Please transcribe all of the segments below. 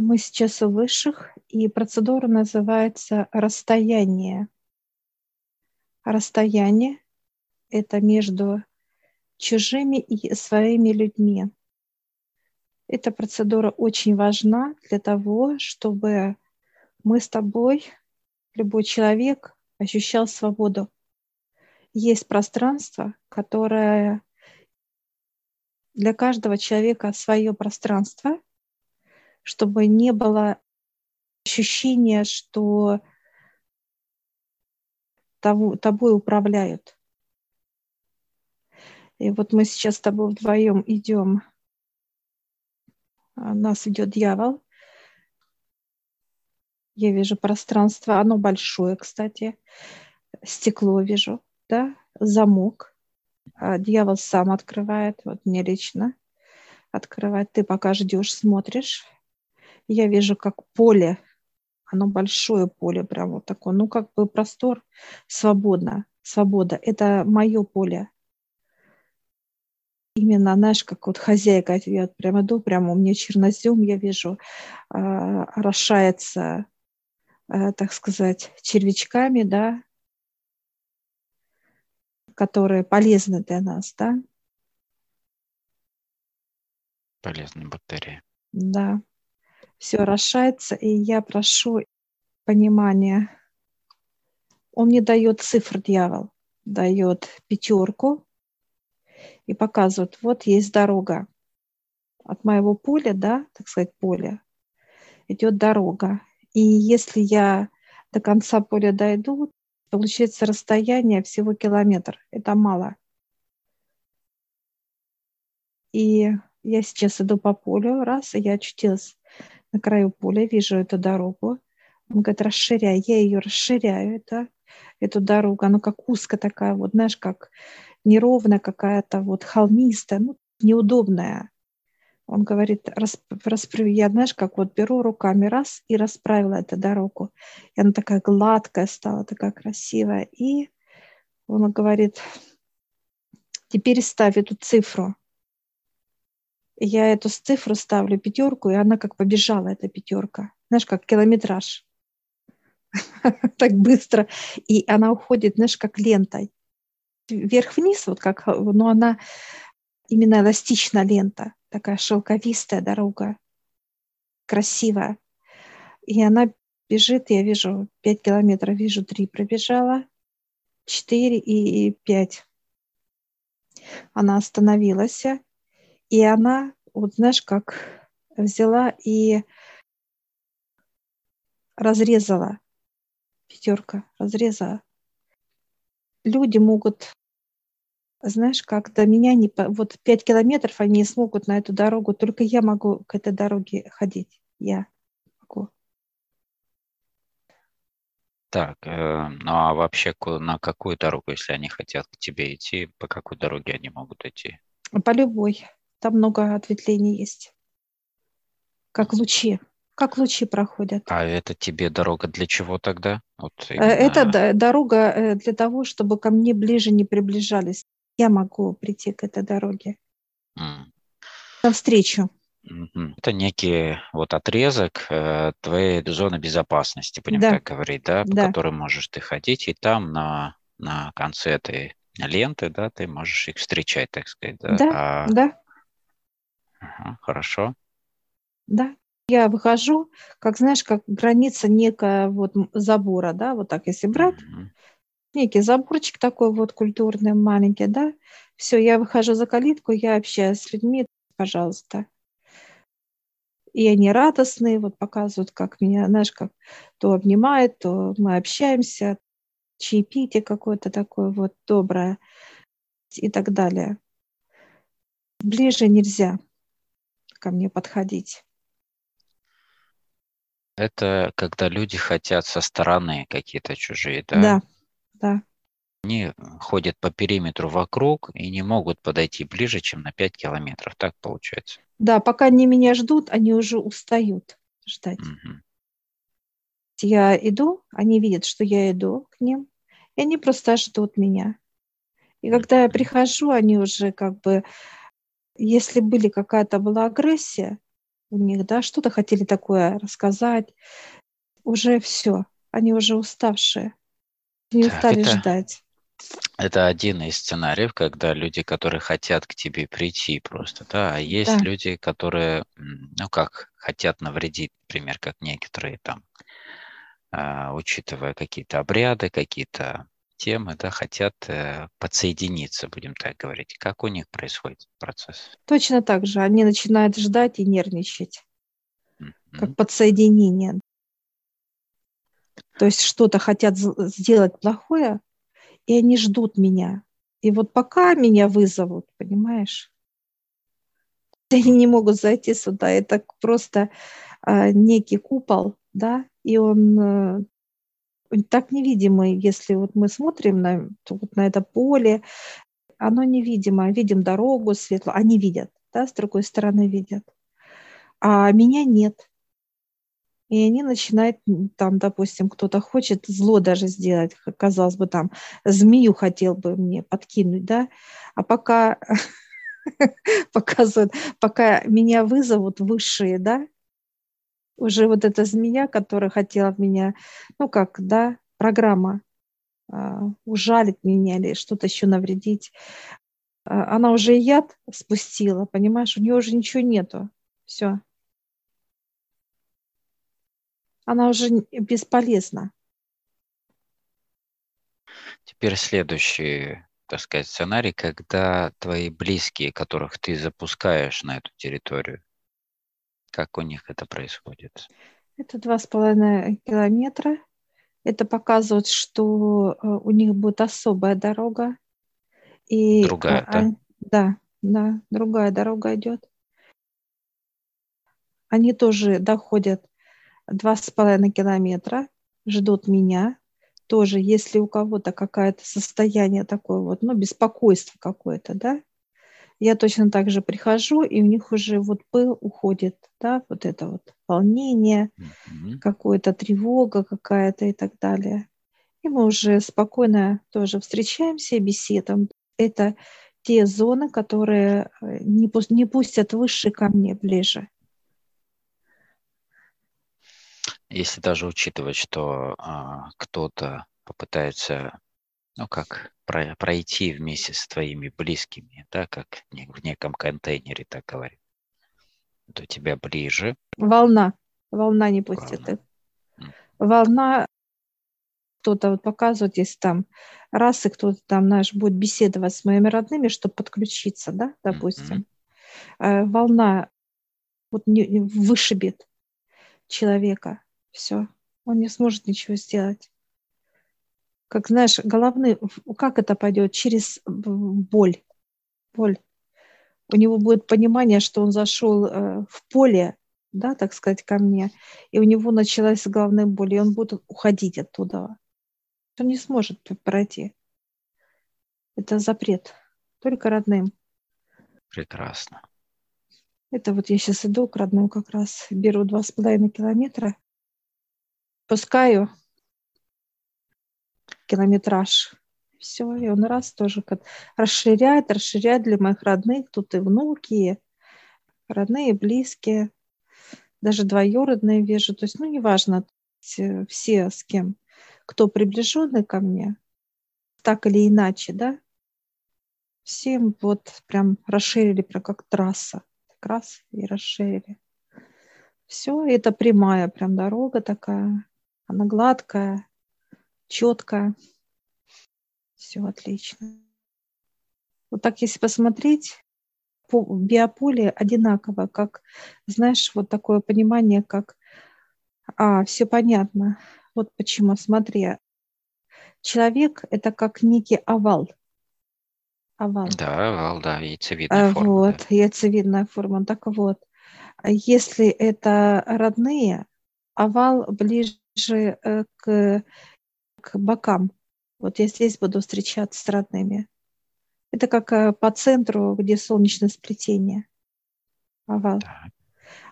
Мы сейчас у высших, и процедура называется расстояние. Расстояние – это между чужими и своими людьми. Эта процедура очень важна для того, чтобы мы с тобой, любой человек, ощущал свободу. Есть пространство, которое для каждого человека свое пространство, чтобы не было ощущения, что того, тобой управляют. И вот мы сейчас с тобой вдвоем идем, а, нас ведет дьявол. Я вижу пространство, оно большое, кстати. Стекло вижу, да, замок. А дьявол сам открывает, вот мне лично открывает. Ты пока ждешь, смотришь. Я вижу, как поле, оно большое поле, прям вот такое, ну как бы простор, свободно, свобода. Это мое поле именно, знаешь, как вот хозяйка, я прямо иду, прямо у меня чернозем, я вижу, э, орошается, э, так сказать, червячками, да, которые полезны для нас, да. Полезные бактерии. Да. Все орошается, и я прошу понимания. Он мне дает цифр, дьявол, дает пятерку, и показывают, вот есть дорога. От моего поля, да, так сказать, поля, идет дорога. И если я до конца поля дойду, получается расстояние всего километр. Это мало. И я сейчас иду по полю, раз, и я очутилась на краю поля, вижу эту дорогу. Он говорит, расширяй. Я ее расширяю, это, эту дорогу. Она как узкая такая, вот, знаешь, как неровная какая-то, вот холмистая, ну, неудобная. Он говорит, расправ... я, знаешь, как вот беру руками раз и расправила эту дорогу. И она такая гладкая стала, такая красивая. И он говорит, теперь ставь эту цифру. Я эту цифру ставлю пятерку, и она как побежала, эта пятерка. Знаешь, как километраж. так быстро. И она уходит, знаешь, как лентой вверх-вниз, вот как, но она именно эластичная лента, такая шелковистая дорога, красивая. И она бежит, я вижу 5 километров, вижу 3 пробежала, 4 и 5. Она остановилась, и она, вот знаешь, как взяла и разрезала, пятерка разрезала люди могут, знаешь, как до меня не... Вот пять километров они не смогут на эту дорогу, только я могу к этой дороге ходить. Я могу. Так, э, ну а вообще на какую дорогу, если они хотят к тебе идти, по какой дороге они могут идти? По любой. Там много ответвлений есть. Как лучи как лучи проходят. А это тебе дорога для чего тогда? Вот э, именно... Это дорога э, для того, чтобы ко мне ближе не приближались. Я могу прийти к этой дороге. Mm. Навстречу. Это некий вот отрезок э, твоей зоны безопасности, будем да. так говорить, да, по да. которой можешь ты ходить, и там на, на конце этой ленты, да, ты можешь их встречать, так сказать, да. Да, а... да. Ага, хорошо. Да. Я выхожу, как знаешь, как граница некая вот забора, да, вот так если брать, mm-hmm. некий заборчик такой вот культурный, маленький, да, все, я выхожу за калитку, я общаюсь с людьми, пожалуйста. И они радостные, вот показывают, как меня, знаешь, как то обнимает, то мы общаемся, чаепитие какое-то такое вот доброе и так далее. Ближе нельзя ко мне подходить. Это когда люди хотят со стороны какие-то чужие, да? Да, да. Они ходят по периметру вокруг и не могут подойти ближе, чем на 5 километров. Так получается? Да, пока они меня ждут, они уже устают ждать. Угу. Я иду, они видят, что я иду к ним, и они просто ждут меня. И когда я прихожу, они уже как бы, если были какая-то была агрессия, у них, да, что-то хотели такое рассказать. Уже все, они уже уставшие, не так, устали это, ждать. Это один из сценариев, когда люди, которые хотят к тебе прийти просто, да, а есть да. люди, которые, ну как, хотят навредить, например, как некоторые там, э, учитывая какие-то обряды, какие-то темы, да, хотят э, подсоединиться, будем так говорить. Как у них происходит процесс? Точно так же. Они начинают ждать и нервничать, mm-hmm. как подсоединение. То есть что-то хотят сделать плохое, и они ждут меня. И вот пока меня вызовут, понимаешь, они не могут зайти сюда. Это просто э, некий купол, да, и он э, так невидимый, если вот мы смотрим на, вот на это поле, оно невидимо, видим дорогу светлую, они видят, да, с другой стороны видят, а меня нет. И они начинают, там, допустим, кто-то хочет зло даже сделать, казалось бы, там, змею хотел бы мне подкинуть, да, а пока показывают, пока меня вызовут высшие, да, уже вот эта змея, которая хотела меня, ну как, да, программа а, ужалить меня или что-то еще навредить, а, она уже яд спустила, понимаешь, у нее уже ничего нету, все. Она уже бесполезна. Теперь следующий, так сказать, сценарий, когда твои близкие, которых ты запускаешь на эту территорию, как у них это происходит? Это два с половиной километра. Это показывает, что э, у них будет особая дорога. И, другая, а, да? Да, да, другая дорога идет. Они тоже доходят два с половиной километра, ждут меня. Тоже, если у кого-то какое-то состояние такое вот, ну, беспокойство какое-то, да, я точно так же прихожу, и у них уже вот пыл уходит, да, вот это вот волнение, mm-hmm. какая-то тревога какая-то и так далее. И мы уже спокойно тоже встречаемся и беседуем. Это те зоны, которые э, не, не пустят выше ко мне ближе. Если даже учитывать, что а, кто-то попытается ну как, про, пройти вместе с твоими близкими, да, как в неком контейнере, так говорим. То тебя ближе. Волна. Волна не пустит Волна. Волна кто-то вот показывает, если там раз и кто-то там, знаешь, будет беседовать с моими родными, чтобы подключиться, да, допустим. Mm-hmm. Волна вот не вышибет человека. Все. Он не сможет ничего сделать как знаешь, головный, как это пойдет? Через боль. Боль. У него будет понимание, что он зашел э, в поле, да, так сказать, ко мне, и у него началась головная боль, и он будет уходить оттуда. Он не сможет пройти. Это запрет. Только родным. Прекрасно. Это вот я сейчас иду к родным как раз, беру два с половиной километра, пускаю, километраж. Все, и он раз тоже как расширяет, расширяет для моих родных. Тут и внуки, и родные, близкие, даже двоюродные вижу. То есть, ну, неважно, все с кем, кто приближенный ко мне, так или иначе, да, всем вот прям расширили, прям как трасса. Так раз и расширили. Все, это прямая прям дорога такая, она гладкая, четко. Все отлично. Вот так, если посмотреть, по биополе одинаково, как, знаешь, вот такое понимание, как, а, все понятно. Вот почему, смотри, человек – это как некий овал. Овал. Да, овал, да, яйцевидная а, форма. Вот, да. яйцевидная форма. Так вот, если это родные, овал ближе э, к к бокам. Вот я здесь буду встречаться с родными. Это как э, по центру, где солнечное сплетение. Овал. Так.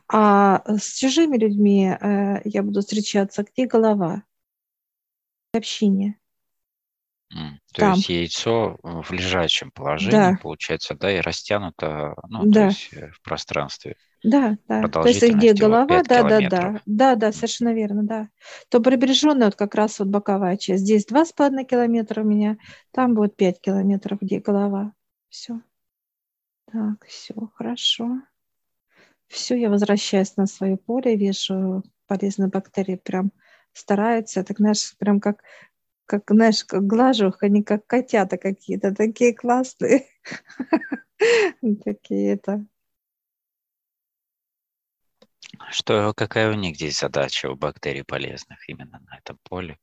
А с чужими людьми э, я буду встречаться, где голова? Общение. То Там. есть яйцо в лежачем положении, да. получается, да, и растянуто ну, да. то есть э, в пространстве. Да, да. То есть где голова, да, да, да, да, да, совершенно верно, да. То прибреженная вот как раз вот боковая часть. Здесь два с половиной километра у меня, там будет пять километров, где голова. Все. Так, все, хорошо. Все, я возвращаюсь на свое поле, вижу полезные бактерии прям стараются, так знаешь, прям как как, знаешь, как глажу они как котята какие-то, такие классные. Такие это. Что, какая у них здесь задача у бактерий полезных именно на этом поле?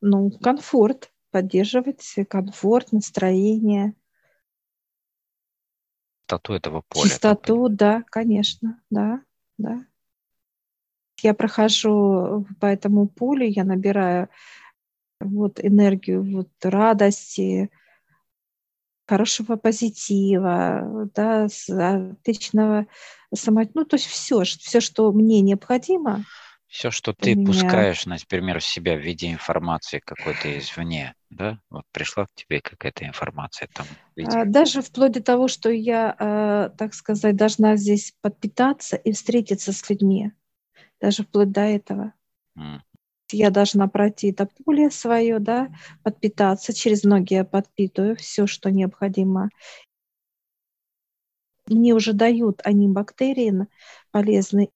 Ну, комфорт, поддерживать комфорт, настроение. Чистоту этого поля. Чистоту, да, конечно, да, да. Я прохожу по этому полю, я набираю вот энергию вот радости, хорошего позитива, да, отличного само... ну, то есть все, все, что мне необходимо. Все, что ты меня... пускаешь, например, в себя в виде информации какой-то извне, да, вот пришла к тебе какая-то информация там. Виде... А, даже вплоть до того, что я, а, так сказать, должна здесь подпитаться и встретиться с людьми, даже вплоть до этого. Mm я должна пройти это поле свое, да, подпитаться, через ноги я подпитываю все, что необходимо. Мне уже дают они бактерии полезные,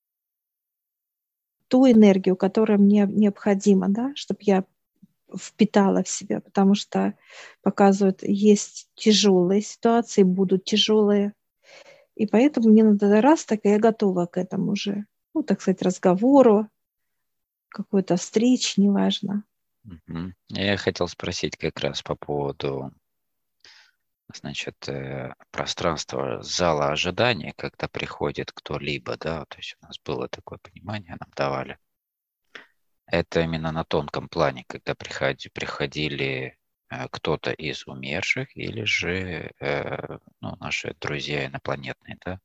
ту энергию, которая мне необходима, да, чтобы я впитала в себя, потому что показывают, есть тяжелые ситуации, будут тяжелые. И поэтому мне надо раз, так я готова к этому уже, ну, так сказать, разговору, какой-то встречи, неважно. Я хотел спросить как раз по поводу значит, э, пространства зала ожидания, когда приходит кто-либо, да, то есть у нас было такое понимание, нам давали. Это именно на тонком плане, когда приходи, приходили э, кто-то из умерших или же э, ну, наши друзья инопланетные, да?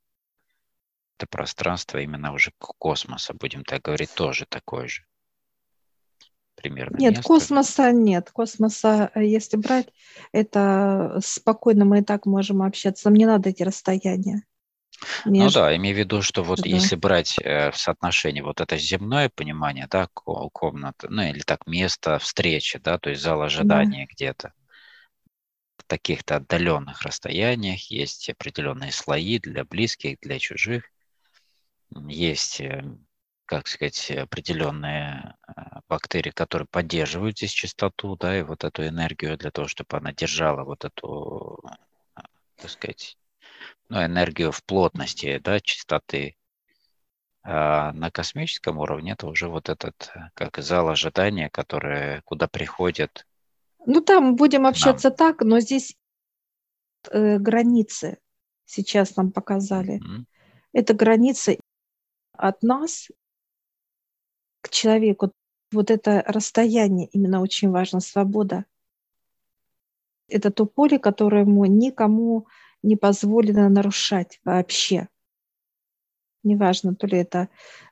Это пространство именно уже космоса, будем так говорить, тоже такое же примерно? Нет, место? космоса нет. Космоса, э, если брать, это спокойно мы и так можем общаться. Нам не надо эти расстояния. Ну между... Ну да, имею в виду, что вот да. если брать э, в соотношении вот это земное понимание, да, комната, ну или так место встречи, да, то есть зал ожидания да. где-то, в таких-то отдаленных расстояниях есть определенные слои для близких, для чужих, есть э, как сказать, определенные а, бактерии, которые поддерживают здесь чистоту, да, и вот эту энергию для того, чтобы она держала вот эту, а, так сказать, ну, энергию в плотности, да, чистоты. А на космическом уровне это уже вот этот, как зал ожидания, который, куда приходят. Ну, там будем общаться нам. так, но здесь э, границы сейчас нам показали. Mm-hmm. Это границы от нас к человеку. Вот это расстояние именно очень важно, свобода. Это то поле, которое ему никому не позволено нарушать вообще. Неважно, то ли это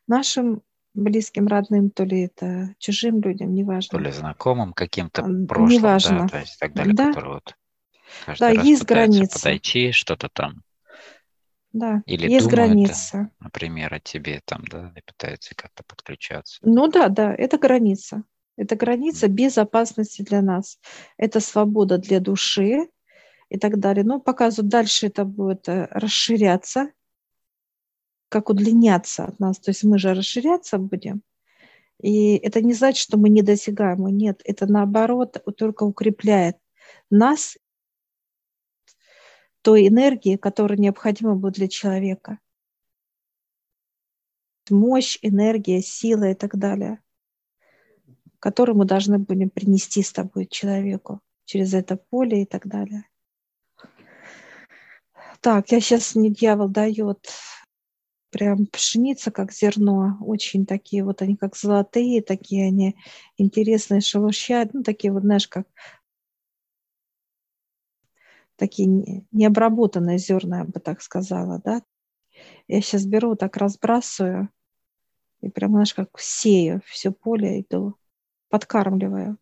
нашим близким, родным, то ли это чужим людям, неважно. То ли знакомым каким-то прошлым, неважно. да, то есть так далее, да. которые вот каждый да, раз есть границы. подойти, что-то там да, Или есть граница. например, о тебе там, да, и пытается как-то подключаться. Ну да, да, это граница. Это граница безопасности для нас. Это свобода для души и так далее. Но показывают, дальше это будет э, расширяться, как удлиняться от нас. То есть мы же расширяться будем. И это не значит, что мы недосягаемы. Нет, это наоборот только укрепляет нас той энергии, которая необходима будет для человека. Мощь, энергия, сила и так далее, которую мы должны будем принести с тобой человеку через это поле и так далее. Так, я сейчас мне дьявол дает прям пшеница, как зерно, очень такие вот они как золотые, такие они интересные, шелушат, ну такие вот, знаешь, как такие необработанные зерна, я бы так сказала, да. Я сейчас беру, так разбрасываю и прям, знаешь, как сею все поле, иду, подкармливаю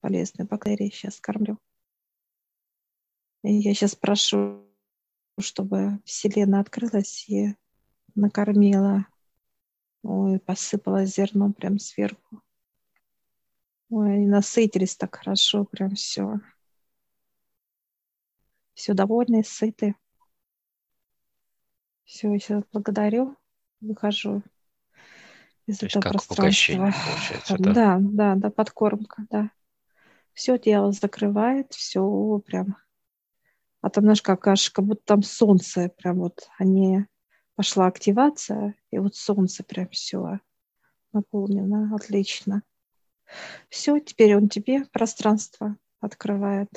полезные бактерии, сейчас кормлю. И я сейчас прошу чтобы Вселенная открылась и накормила. Ой, посыпала зерно прям сверху. Ой, они насытились так хорошо, прям все. Все довольны, сыты. Все, я сейчас благодарю. Выхожу из То этого есть как пространства. получается, да? Да, да, да, подкормка, да. Все дело закрывает, все прям. А там, знаешь, как аж как будто там солнце, прям вот они пошла активация, и вот солнце прям все наполнено, отлично. Все, теперь он тебе пространство открывает.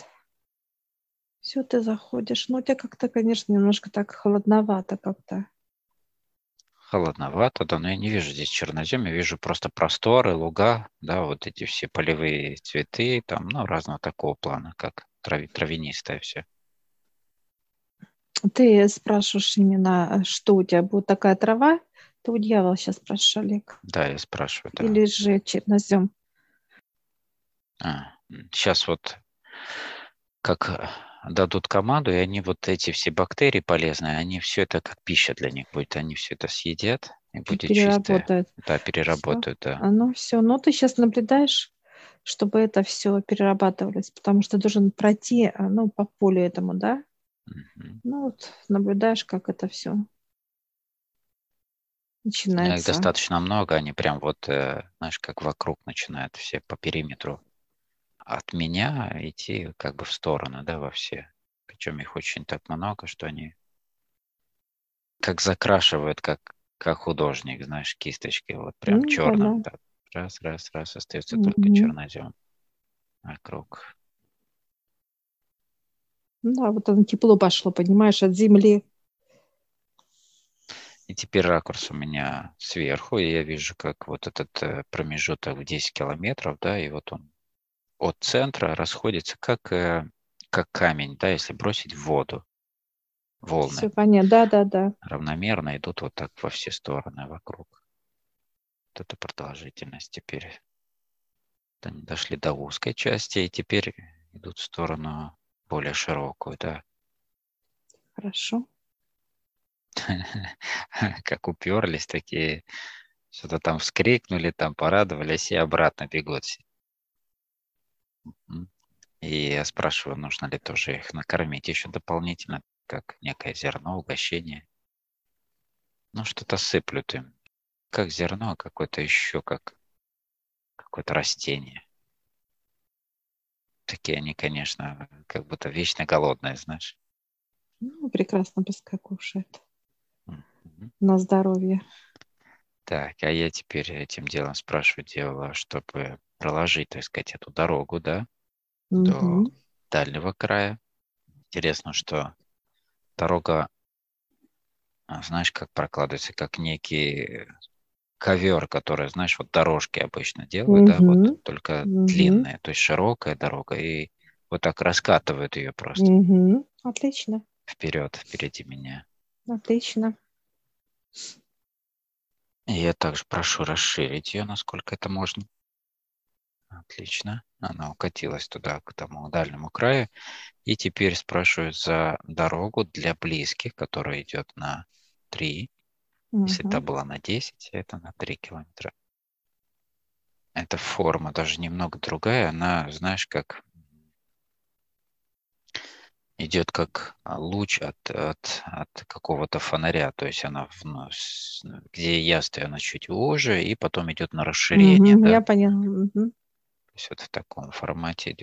Все, ты заходишь. Ну, у тебя как-то, конечно, немножко так холодновато как-то. Холодновато, да, но я не вижу здесь чернозем, я вижу просто просторы, луга, да, вот эти все полевые цветы, там, ну, разного такого плана, как трави, травянистое все. Ты спрашиваешь именно, что у тебя будет такая трава? Ты у дьявола сейчас спрашиваешь, Олег. Да, я спрашиваю, да. Или же чернозем? А, сейчас вот как дадут команду, и они вот эти все бактерии полезные, они все это как пища для них будет, они все это съедят и будет переработают. чистое. Да, переработают, все. да. А ну все, ну ты сейчас наблюдаешь, чтобы это все перерабатывалось, потому что должен пройти, а, ну, по полю этому, да? Угу. Ну вот наблюдаешь, как это все начинается. Их достаточно много, они прям вот, э, знаешь, как вокруг начинают все по периметру от меня идти как бы в сторону, да, во все. Причем их очень так много, что они как закрашивают, как, как художник, знаешь, кисточки, вот прям ну, черным. Да. Раз, раз, раз, остается mm-hmm. только чернозем вокруг. Ну да, вот оно тепло пошло, понимаешь, от земли. И теперь ракурс у меня сверху, и я вижу, как вот этот э, промежуток в 10 километров, да, и вот он от центра расходится как, э, как камень, да, если бросить в воду. Волны. Все понятно, да, да, да. Равномерно идут вот так во все стороны вокруг. Вот это продолжительность теперь. Они дошли до узкой части и теперь идут в сторону более широкую, да. Хорошо. Как уперлись такие, что-то там вскрикнули, там порадовались и обратно бегут все. И я спрашиваю, нужно ли тоже их накормить еще дополнительно, как некое зерно, угощение. Ну, что-то сыплют им. Как зерно, а какое-то еще, как какое-то растение. Такие они, конечно, как будто вечно голодные, знаешь. Ну, прекрасно, пускай кушает. Mm-hmm. На здоровье. Так, а я теперь этим делом спрашиваю дело, чтобы проложить, так сказать, эту дорогу, да, угу. до дальнего края. Интересно, что дорога, а, знаешь, как прокладывается, как некий ковер, который, знаешь, вот дорожки обычно делают, угу. да, вот только угу. длинная, то есть широкая дорога, и вот так раскатывают ее просто. Угу. Отлично. Вперед, впереди меня. Отлично. И я также прошу расширить ее, насколько это можно. Отлично. Она укатилась туда, к тому дальнему краю. И теперь спрашиваю за дорогу для близких, которая идет на 3. Угу. Если это была на 10, это на 3 километра. Эта форма даже немного другая. Она, знаешь, как идет как луч от, от, от какого-то фонаря. То есть она, в, где я стою, она чуть уже, и потом идет на расширение. Угу, да? Я поняла. Угу. То есть вот в таком формате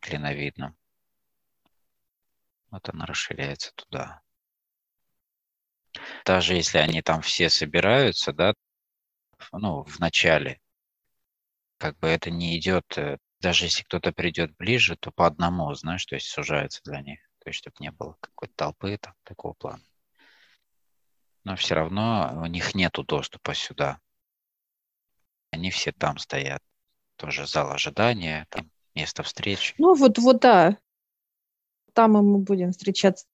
клиновидном. Вот она расширяется туда. Даже если они там все собираются, да, ну, в начале, как бы это не идет, э, даже если кто-то придет ближе, то по одному, знаешь, то есть сужается для них, то есть чтобы не было какой-то толпы там, такого плана. Но все равно у них нету доступа сюда. Они все там стоят тоже зал ожидания, там место встреч. Ну вот, вот да, там мы будем встречаться.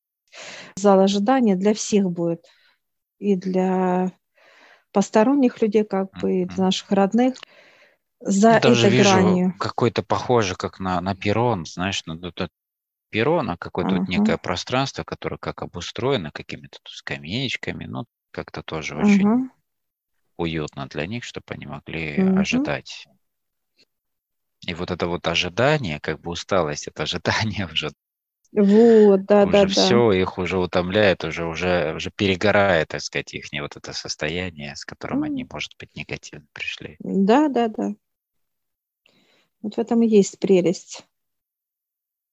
Зал ожидания для всех будет. И для посторонних людей, как бы, mm-hmm. и для наших родных. За Я даже вижу гранью. какой-то похоже, как на, на перрон, знаешь, ну, тут перрон, а какое-то uh-huh. вот некое пространство, которое как обустроено какими-то скамеечками, ну, как-то тоже uh-huh. очень уютно для них, чтобы они могли uh-huh. ожидать. И вот это вот ожидание, как бы усталость, это ожидание уже вот, да, уже да, все, да. их уже утомляет, уже, уже, уже перегорает, так сказать, их вот это состояние, с которым mm. они, может быть, негативно пришли. Да, да, да. Вот в этом и есть прелесть.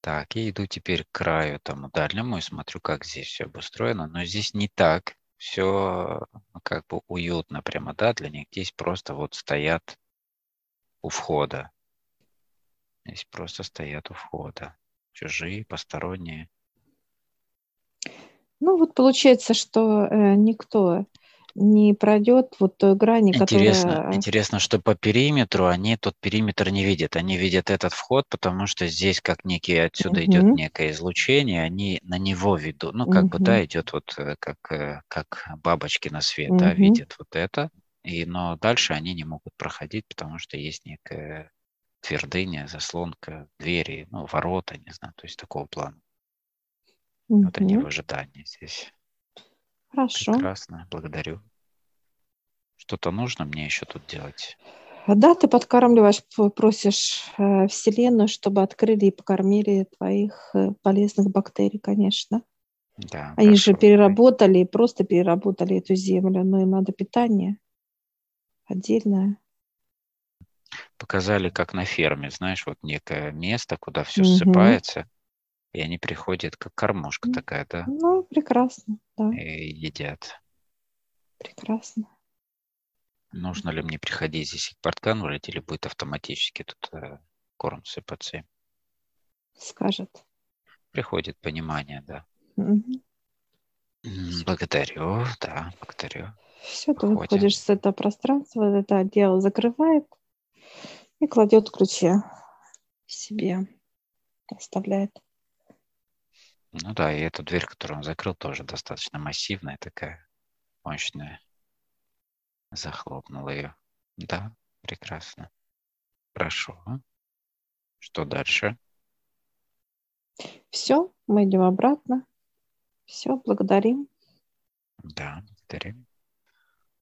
Так, я иду теперь к краю тому дальнему и смотрю, как здесь все обустроено. Но здесь не так. Все ну, как бы уютно прямо, да, для них. Здесь просто вот стоят у входа. Здесь просто стоят у входа чужие, посторонние. Ну вот получается, что э, никто не пройдет вот той грани, интересно, которая... Интересно, что по периметру они тот периметр не видят. Они видят этот вход, потому что здесь как некий, отсюда угу. идет некое излучение, они на него ведут. Ну, как угу. бы, да, идет вот э, как, э, как бабочки на свет, угу. да, видят вот это. И, но дальше они не могут проходить, потому что есть некая твердыня, заслонка, двери, ну, ворота, не знаю, то есть такого плана. Mm-hmm. Вот они в ожидании здесь. Хорошо. Прекрасно, благодарю. Что-то нужно мне еще тут делать? Да, ты подкармливаешь, просишь э, Вселенную, чтобы открыли и покормили твоих э, полезных бактерий, конечно. Да, Они хорошо. же переработали, просто переработали эту землю, но им надо питание отдельное показали, как на ферме, знаешь, вот некое место, куда все угу. ссыпается, и они приходят, как кормушка такая, да? Ну, прекрасно, да. И едят. Прекрасно. Нужно ли мне приходить здесь к подкармливать, или будет автоматически тут э, корм сыпаться? Скажет. Приходит понимание, да. Угу. Благодарю, да, благодарю. Все, ты выходишь с этого пространства, это отдел закрывает, и кладет ключи себе, оставляет. Ну да, и эту дверь, которую он закрыл, тоже достаточно массивная, такая мощная. Захлопнул ее. Да, прекрасно. Хорошо. Что дальше? Все, мы идем обратно. Все, благодарим. Да, благодарим.